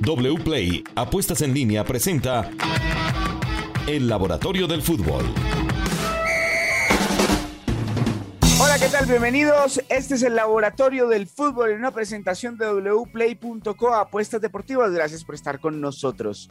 WPLAY Apuestas en línea presenta El Laboratorio del Fútbol. Hola, ¿qué tal? Bienvenidos. Este es el Laboratorio del Fútbol en una presentación de wplay.co Apuestas Deportivas. Gracias por estar con nosotros.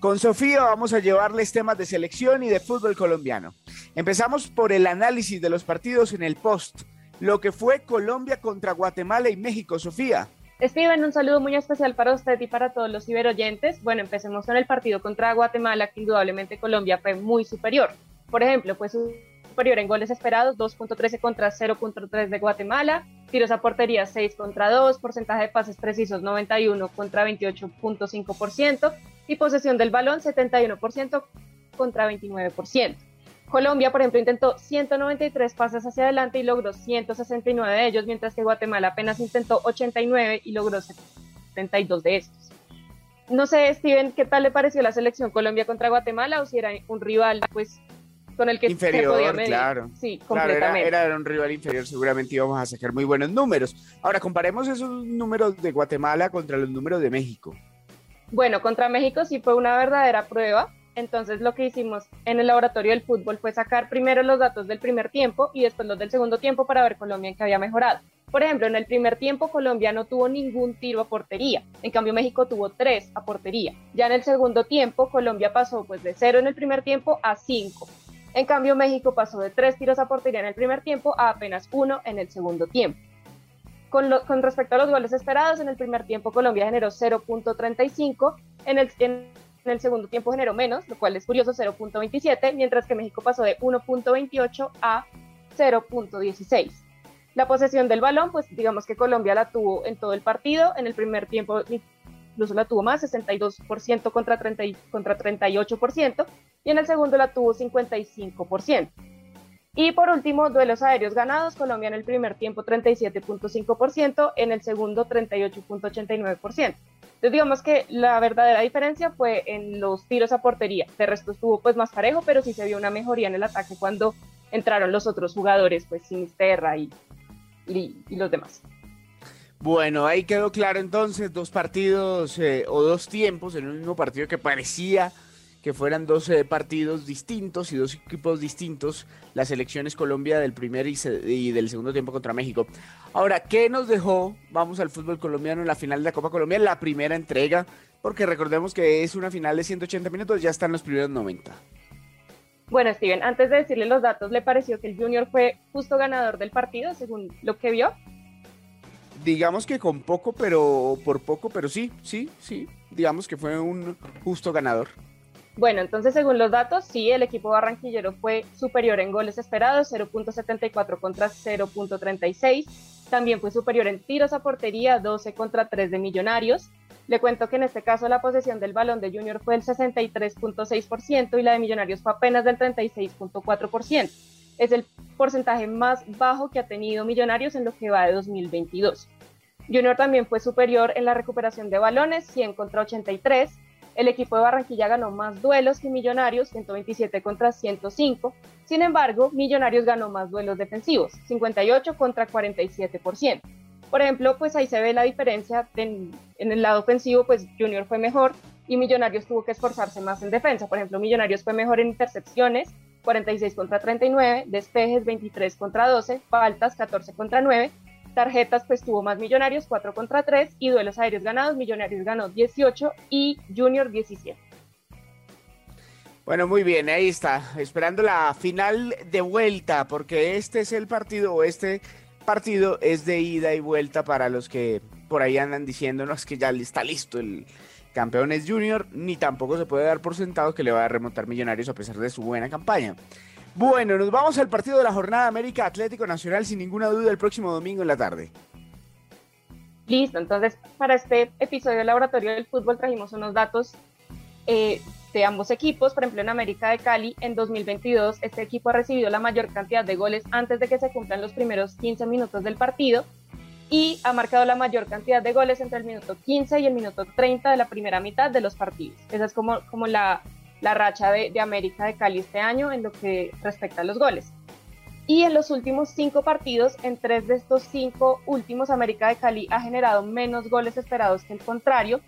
Con Sofía vamos a llevarles temas de selección y de fútbol colombiano. Empezamos por el análisis de los partidos en el post, lo que fue Colombia contra Guatemala y México, Sofía. Steven, un saludo muy especial para usted y para todos los ciberoyentes. Bueno, empecemos con el partido contra Guatemala, que indudablemente Colombia fue muy superior. Por ejemplo, fue superior en goles esperados, 2.13 contra 0.3 de Guatemala, tiros a portería 6 contra 2, porcentaje de pases precisos 91 contra 28.5% y posesión del balón 71% contra 29%. Colombia, por ejemplo, intentó 193 pases hacia adelante y logró 169 de ellos, mientras que Guatemala apenas intentó 89 y logró 72 de estos. No sé, Steven, ¿qué tal le pareció la selección Colombia contra Guatemala o si era un rival pues con el que inferior, se podía medir? Claro, sí, completamente. era, un rival inferior, seguramente íbamos a sacar muy buenos números. Ahora, comparemos esos números de Guatemala contra los números de México. Bueno, contra México sí fue una verdadera prueba entonces lo que hicimos en el laboratorio del fútbol fue sacar primero los datos del primer tiempo y después los del segundo tiempo para ver Colombia en qué había mejorado. Por ejemplo, en el primer tiempo Colombia no tuvo ningún tiro a portería, en cambio México tuvo tres a portería. Ya en el segundo tiempo Colombia pasó pues de cero en el primer tiempo a cinco. En cambio México pasó de tres tiros a portería en el primer tiempo a apenas uno en el segundo tiempo. Con, respecto a los goles esperados, en el primer tiempo Colombia generó 0.35, en el, en el segundo tiempo generó menos, lo cual es curioso, 0.27, mientras que México pasó de 1.28 a 0.16. La posesión del balón, pues digamos que Colombia la tuvo en todo el partido, en el primer tiempo incluso la tuvo más, 62% contra, 30, contra 38%, y en el segundo la tuvo 55%. Y por último, duelos aéreos ganados, Colombia en el primer tiempo 37.5%, en el segundo 38.89%. Entonces digamos que la verdadera diferencia fue en los tiros a portería. De resto estuvo pues más parejo, pero sí se vio una mejoría en el ataque cuando entraron los otros jugadores, pues Sinisterra y, y, y los demás. Bueno, ahí quedó claro entonces dos partidos eh, o dos tiempos en un mismo partido que parecía que fueran 12 partidos distintos y dos equipos distintos, las elecciones Colombia del primer y, del segundo tiempo contra México. Ahora, ¿qué nos dejó? Vamos al fútbol colombiano en la final de la Copa Colombia, la primera entrega, porque recordemos que es una final de 180 minutos, ya están los primeros 90. Bueno, Steven, antes de decirle los datos, ¿le pareció que el Junior fue justo ganador del partido, según lo que vio? Digamos que con poco, pero por poco, pero sí, sí, sí. Digamos que fue un justo ganador. Bueno, entonces según los datos, sí, el equipo barranquillero fue superior en goles esperados, 0.74 contra 0.36. También fue superior en tiros a portería, 12 contra 3 de Millonarios. Le cuento que en este caso la posesión del balón de Junior fue el 63.6% y la de Millonarios fue apenas del 36.4%. Es el porcentaje más bajo que ha tenido Millonarios en lo que va de 2022. Junior también fue superior en la recuperación de balones, 100 contra 83 el equipo de Barranquilla ganó más duelos que Millonarios, 127 contra 105. Sin embargo, Millonarios ganó más duelos defensivos, 58 contra 47%. Por ejemplo, pues ahí se ve la diferencia en, el lado ofensivo, pues Junior fue mejor y Millonarios tuvo que esforzarse más en defensa. Por ejemplo, Millonarios fue mejor en intercepciones, 46 contra 39, despejes 23 contra 12, faltas 14 contra 9 tarjetas pues tuvo más Millonarios 4 contra 3 y duelos aéreos ganados, Millonarios ganó 18 y Junior 17. Bueno, muy bien, ahí está, esperando la final de vuelta, porque este es el partido, o este partido es de ida y vuelta para los que por ahí andan diciéndonos que ya está listo el campeón es Junior, ni tampoco se puede dar por sentado que le va a remontar Millonarios a pesar de su buena campaña. Bueno, nos vamos al partido de la jornada América Atlético Nacional sin ninguna duda el próximo domingo en la tarde. Listo, entonces para este episodio del Laboratorio del Fútbol trajimos unos datos eh, de ambos equipos. Por ejemplo, en América de Cali, en 2022, este equipo ha recibido la mayor cantidad de goles antes de que se cumplan los primeros 15 minutos del partido y ha marcado la mayor cantidad de goles entre el minuto 15 y el minuto 30 de la primera mitad de los partidos. Esa es como, como la, la racha de, América de Cali este año en lo que respecta a los goles. Y en los últimos cinco partidos, en tres de estos cinco últimos, América de Cali ha generado menos goles esperados que el contrario.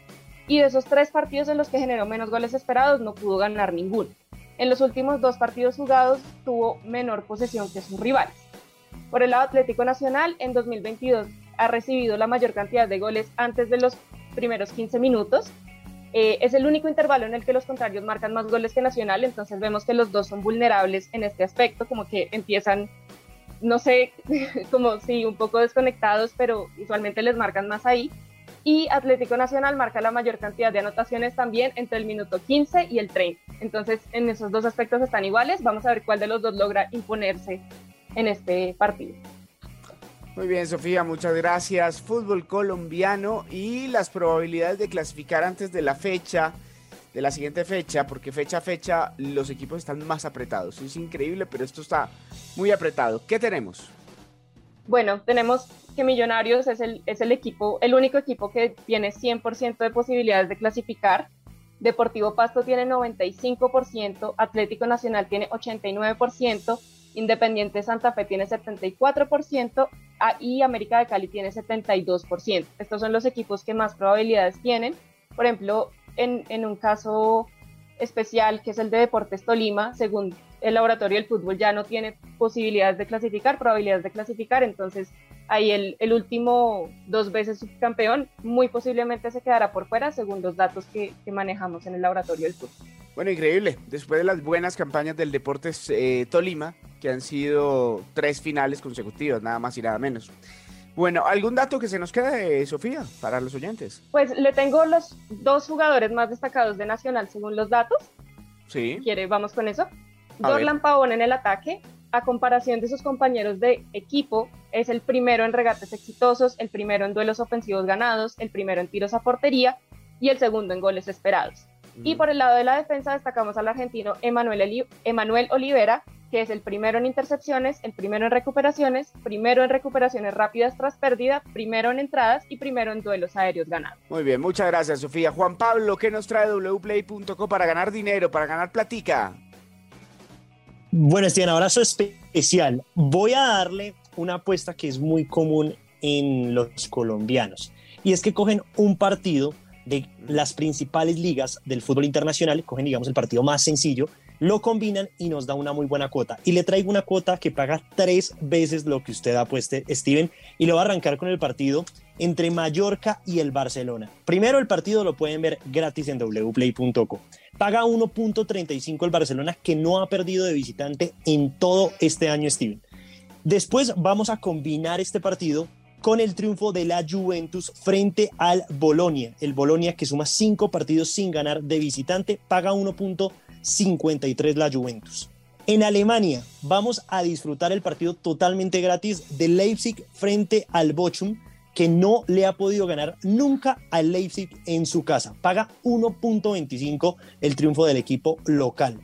y de esos tres partidos en los que generó menos goles esperados no pudo ganar ninguno. En los últimos dos partidos jugados tuvo menor posesión que sus rivales. Por el lado Atlético Nacional, en 2022 ha recibido la mayor cantidad de goles antes de los primeros 15 minutos. Eh, es el único intervalo en el que los contrarios marcan más goles que Nacional, entonces vemos que los dos son vulnerables en este aspecto, como que empiezan, no sé, como si un poco desconectados, pero usualmente les marcan más ahí y Atlético Nacional marca la mayor cantidad de anotaciones también entre el minuto 15 y el 30. Entonces, en esos dos aspectos están iguales. Vamos a ver cuál de los dos logra imponerse en este partido. Muy bien, Sofía, muchas gracias. Fútbol colombiano y las probabilidades de clasificar antes de la fecha, de la siguiente fecha, porque fecha a fecha los equipos están más apretados. Es increíble, pero esto está muy apretado. ¿Qué tenemos? Bueno, tenemos que Millonarios es el, es el equipo, el único equipo que tiene 100% de posibilidades de clasificar. Deportivo Pasto tiene 95%, Atlético Nacional tiene 89%, Independiente Santa Fe tiene 74% ah, y América de Cali tiene 72%. Estos son los equipos que más probabilidades tienen. Por ejemplo, en, un caso especial que es el de Deportes Tolima, según el laboratorio del fútbol ya no tiene posibilidades de clasificar, probabilidades de clasificar, entonces ahí el, último dos veces subcampeón muy posiblemente se quedará por fuera según los datos que manejamos en el laboratorio del fútbol. Bueno, increíble. Después de las buenas campañas del Deportes eh, Tolima, que han sido tres finales consecutivas, nada más y nada menos. Bueno, ¿algún dato que se nos quede, Sofía, para los oyentes? Pues le tengo los dos jugadores más destacados de Nacional según los datos. Sí. ¿Quiere? Vamos con eso. Dorlan Pavón en el ataque, a comparación de sus compañeros de equipo, es el primero en regates exitosos, el primero en duelos ofensivos ganados, el primero en tiros a portería y el segundo en goles esperados. Y por el lado de la defensa destacamos al argentino Emanuel, Emanuel Olivera, que es el primero en intercepciones, el primero en recuperaciones, primero en recuperaciones rápidas tras pérdida, primero en entradas y primero en duelos aéreos ganados. Muy bien, muchas gracias Sofía. Juan Pablo, ¿qué nos trae wplay.co para ganar dinero, para ganar platica? Bueno, Esteban, abrazo especial. Voy a darle una apuesta que es muy común en los colombianos y es que cogen un partido de las principales ligas del fútbol internacional, cogen digamos el partido más sencillo, lo combinan y nos da una muy buena cuota. Y le traigo una cuota que paga tres veces lo que usted apueste, Steven, y lo va a arrancar con el partido entre Mallorca y el Barcelona. Primero el partido lo pueden ver gratis en wplay.co. Paga 1.35 el Barcelona que no ha perdido de visitante en todo este año, Steven. Después vamos a combinar este partido con el triunfo de la Juventus frente al Bolonia. El Bolonia que suma cinco partidos sin ganar de visitante, paga 1.53 la Juventus. En Alemania vamos a disfrutar el partido totalmente gratis de Leipzig frente al Bochum que no le ha podido ganar nunca al Leipzig en su casa. Paga 1.25 el triunfo del equipo local.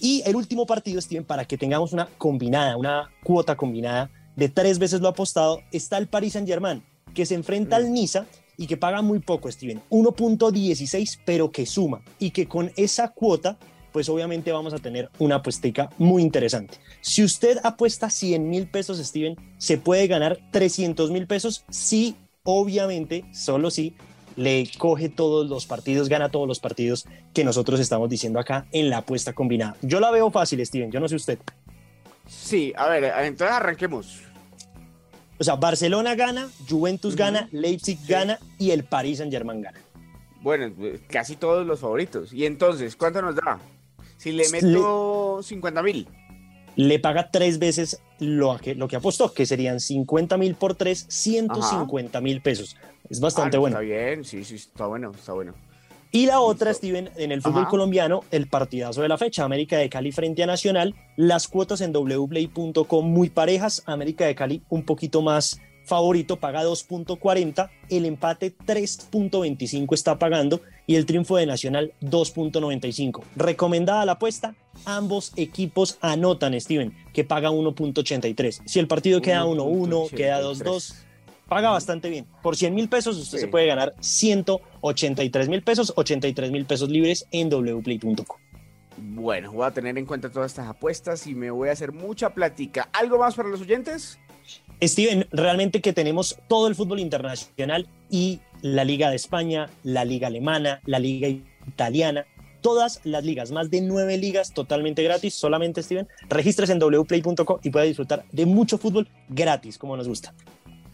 Y el último partido, Steven, para que tengamos una combinada, una cuota combinada de tres veces lo apostado, está el Paris Saint-Germain, que se enfrenta al Niza y que paga muy poco, Steven, 1.16, pero que suma y que con esa cuota pues obviamente vamos a tener una apuestica muy interesante. Si usted apuesta 100 mil pesos, Steven, se puede ganar 300 mil pesos si, obviamente, solo si le coge todos los partidos, gana todos los partidos que nosotros estamos diciendo acá en la apuesta combinada. Yo la veo fácil, Steven, yo no sé usted. Sí, a ver, entonces arranquemos. O sea, Barcelona gana, Juventus gana, Leipzig gana y el Paris Saint Germain gana. Bueno, casi todos los favoritos. Y entonces, ¿cuánto nos da? Si le meto 50 mil. Le paga tres veces lo que, lo que apostó, que serían 50 mil por tres, 150 mil pesos. Es bastante ah, bueno. Está bien, sí, sí, está bueno, está bueno. Y la otra, Steven, en el fútbol colombiano, el partidazo de la fecha, América de Cali frente a Nacional, las cuotas en wplay.com muy parejas, América de Cali un poquito más favorito paga 2.40, el empate 3.25 está pagando y el triunfo de Nacional 2.95. Recomendada la apuesta, ambos equipos anotan, Steven, que paga 1.83. Si el partido queda 1-1, queda 2-2, paga bastante bien. Por 100 mil pesos usted se puede ganar 183 mil pesos, 83 mil pesos libres en wplay.com. Bueno, voy a tener en cuenta todas estas apuestas y me voy a hacer mucha plática. ¿Algo más para los oyentes? Steven, realmente que tenemos todo el fútbol internacional y la Liga de España, la Liga Alemana, la Liga Italiana, todas las ligas, más de nueve ligas totalmente gratis, solamente Steven, registres en wplay.co y puedes disfrutar de mucho fútbol gratis, como nos gusta.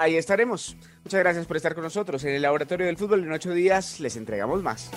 Ahí estaremos. Muchas gracias por estar con nosotros. En el Laboratorio del Fútbol en ocho días les entregamos más.